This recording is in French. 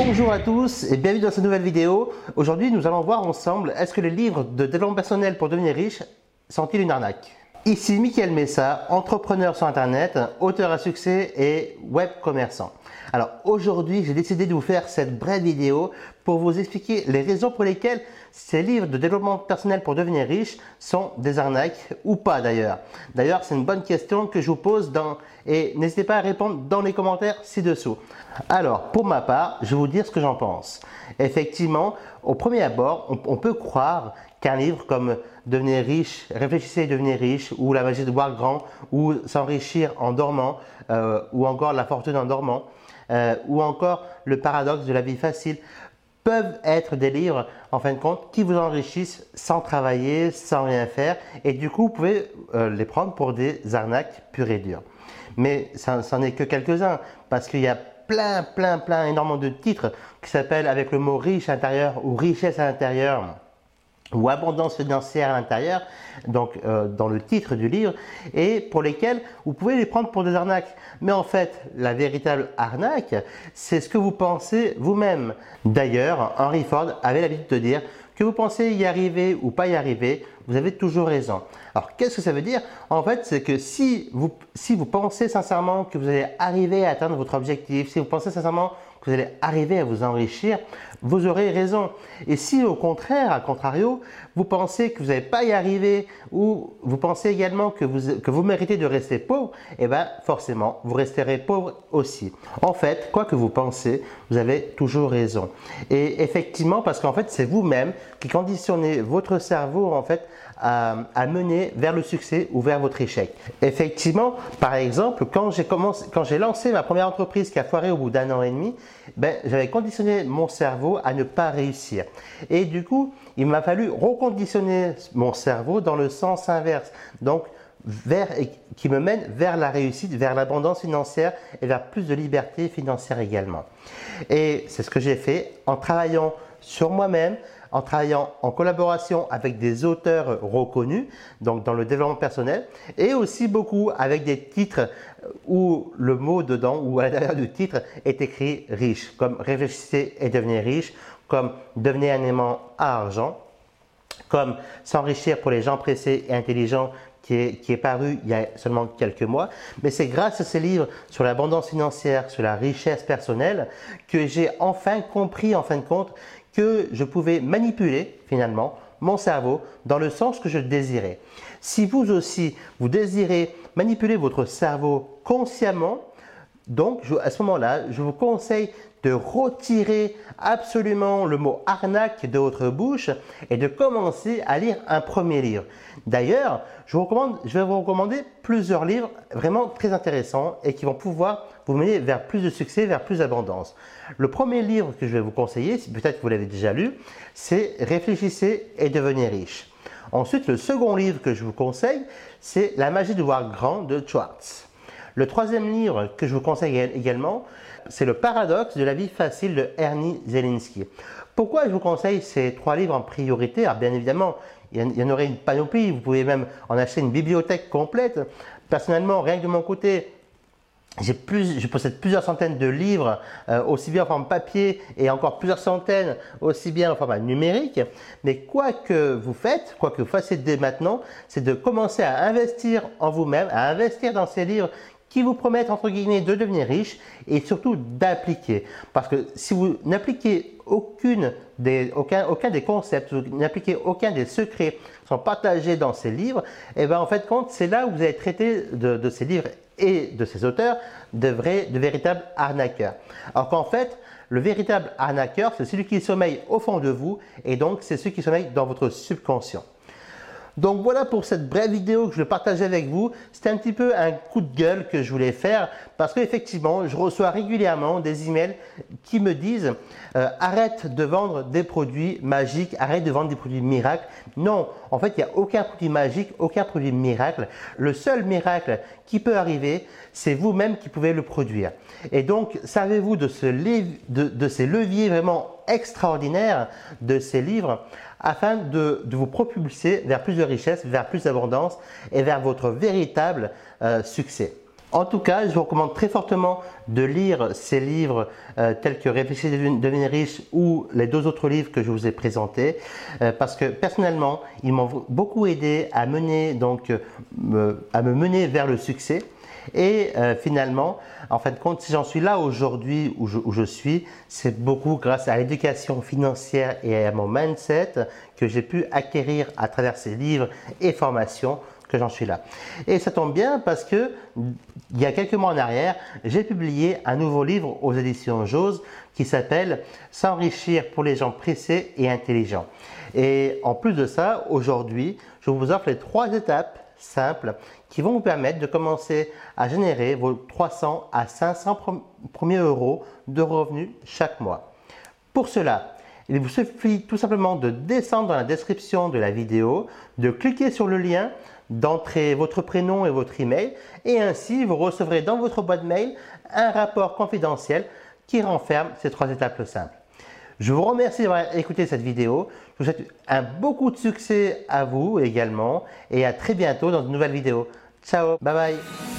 Bonjour à tous et bienvenue dans cette nouvelle vidéo. Aujourd'hui, nous allons voir ensemble est-ce que les livres de développement personnel pour devenir riche sont-ils une arnaque? Ici Mickaël Messa, entrepreneur sur Internet, auteur à succès et web commerçant. Alors aujourd'hui, j'ai décidé de vous faire cette brève vidéo pour vous expliquer les raisons pour lesquelles ces livres de développement personnel pour devenir riche sont des arnaques ou pas d'ailleurs. D'ailleurs, c'est une bonne question que je vous pose et n'hésitez pas à répondre dans les commentaires ci-dessous. Alors, pour ma part, je vais vous dire ce que j'en pense. Effectivement, au premier abord, on, peut croire qu'un livre comme Devenir riche, réfléchissez et devenir riche, ou La magie de voir grand, ou S'enrichir en dormant, euh, ou encore La fortune en dormant, euh, ou encore Le paradoxe de la vie facile, peuvent être des livres, en fin de compte, qui vous enrichissent sans travailler, sans rien faire, et du coup, vous pouvez euh, les prendre pour des arnaques pures et dures. Mais ça n'en est que quelques-uns, parce qu'il y a plein, plein, plein, énormément de titres qui s'appellent avec le mot riche à l'intérieur ou richesse à l'intérieur ou abondance financière à l'intérieur, donc euh, dans le titre du livre, et pour lesquels vous pouvez les prendre pour des arnaques. Mais en fait, la véritable arnaque, c'est ce que vous pensez vous-même. D'ailleurs, Henry Ford avait l'habitude de dire que vous pensez y arriver ou pas y arriver, vous avez toujours raison. Alors, qu'est-ce que ça veut dire? En fait, c'est que si vous, si vous pensez sincèrement que vous allez arriver à atteindre votre objectif, si vous pensez sincèrement vous allez arriver à vous enrichir, vous aurez raison. Et si au contraire, à contrario, vous pensez que vous n'allez pas y arriver ou vous pensez également que vous, que vous méritez de rester pauvre, eh bien forcément, vous resterez pauvre aussi. En fait, quoi que vous pensez, vous avez toujours raison. Et effectivement, parce qu'en fait, c'est vous-même qui conditionnez votre cerveau en fait à, à, mener vers le succès ou vers votre échec. Effectivement, par exemple, quand j'ai commencé, quand j'ai lancé ma première entreprise qui a foiré au bout d'un an et demi, ben, j'avais conditionné mon cerveau à ne pas réussir. Et du coup, il m'a fallu reconditionner mon cerveau dans le sens inverse. Donc, qui me mène vers la réussite, vers l'abondance financière et vers plus de liberté financière également. Et c'est ce que j'ai fait en travaillant sur moi-même, en travaillant en collaboration avec des auteurs reconnus, donc dans le développement personnel, et aussi beaucoup avec des titres où le mot dedans ou à l'intérieur du titre est écrit riche, comme réfléchissez et devenez riche, comme devenez un aimant à argent, comme s'enrichir pour les gens pressés et intelligents qui est, qui est, paru il y a seulement quelques mois. Mais c'est grâce à ces livres sur l'abondance financière, sur la richesse personnelle, que j'ai enfin compris, en fin de compte, que je pouvais manipuler finalement mon cerveau dans le sens que je désirais. Si vous aussi, vous désirez manipuler votre cerveau consciemment, donc à ce moment-là, je vous conseille de retirer absolument le mot arnaque de votre bouche et de commencer à lire un premier livre. D'ailleurs, je, je vais vous recommander plusieurs livres vraiment très intéressants et qui vont pouvoir vous mener vers plus de succès, vers plus d'abondance. Le premier livre que je vais vous conseiller, peut-être que vous l'avez déjà lu, c'est Réfléchissez et devenez riche. Ensuite, le second livre que je vous conseille, c'est La magie de voir grand de Schwartz. Le troisième livre que je vous conseille également, c'est Le paradoxe de la vie facile de Ernie Zelinski. Pourquoi je vous conseille ces trois livres en priorité? Alors bien évidemment, il y en aurait une panoplie, vous pouvez même en acheter une bibliothèque complète. Personnellement, rien que de mon côté, plus, je possède plusieurs centaines de livres, euh, aussi bien en forme papier et encore plusieurs centaines, aussi bien en format numérique. Mais quoi que vous faites, quoi que vous fassiez dès maintenant, c'est de commencer à investir en vous-même, à investir dans ces livres qui vous promettent, entre guillemets, de devenir riche et surtout d'appliquer. Parce que si vous n'appliquez aucun, des concepts, vous n'appliquez aucun des secrets qui sont partagés dans ces livres, et eh bien en fait, compte, c'est là où vous allez traiter de, de ces livres et de ces auteurs de, vrais, de véritables arnaqueurs. Alors qu'en fait, le véritable arnaqueur, c'est celui qui sommeille au fond de vous et donc c'est celui qui sommeille dans votre subconscient. Donc voilà pour cette brève vidéo que je partager avec vous. C'était un petit peu un coup de gueule que je voulais faire parce qu'effectivement, je reçois régulièrement des emails qui me disent euh, arrête de vendre des produits magiques, arrête de vendre des produits miracles. Non, en fait, il n'y a aucun produit magique, aucun produit miracle. Le seul miracle qui peut arriver, c'est vous-même qui pouvez le produire. Et donc, savez-vous de, ce, de ces leviers vraiment extraordinaires de ces livres afin de, vous propulser vers plus de richesse, vers plus d'abondance et vers votre véritable euh, succès? En tout cas, je vous recommande très fortement de lire ces livres euh, tels que Réfléchir devenir riche ou les deux autres livres que je vous ai présentés euh, parce que personnellement, ils m'ont beaucoup aidé à mener donc à me mener vers le succès. Et euh, finalement, en fin de compte, si j'en suis là aujourd'hui où je, suis, c'est beaucoup grâce à l'éducation financière et à mon mindset que j'ai pu acquérir à travers ces livres et formations que j'en suis là. Et ça tombe bien parce que il y a quelques mois en arrière, j'ai publié un nouveau livre aux éditions Jose qui s'appelle S'enrichir pour les gens pressés et intelligents. Et en plus de ça, aujourd'hui, je vous offre les trois étapes simples qui vont vous permettre de commencer à générer vos 300 à 500 premiers euros de revenus chaque mois. Pour cela, il vous suffit tout simplement de descendre dans la description de la vidéo, de cliquer sur le lien, d'entrer votre prénom et votre email et ainsi vous recevrez dans votre boîte mail un rapport confidentiel qui renferme ces trois étapes simples. Je vous remercie d'avoir écouté cette vidéo. Je vous souhaite un beaucoup de succès à vous également et à très bientôt dans une nouvelle vidéo. Ciao, bye bye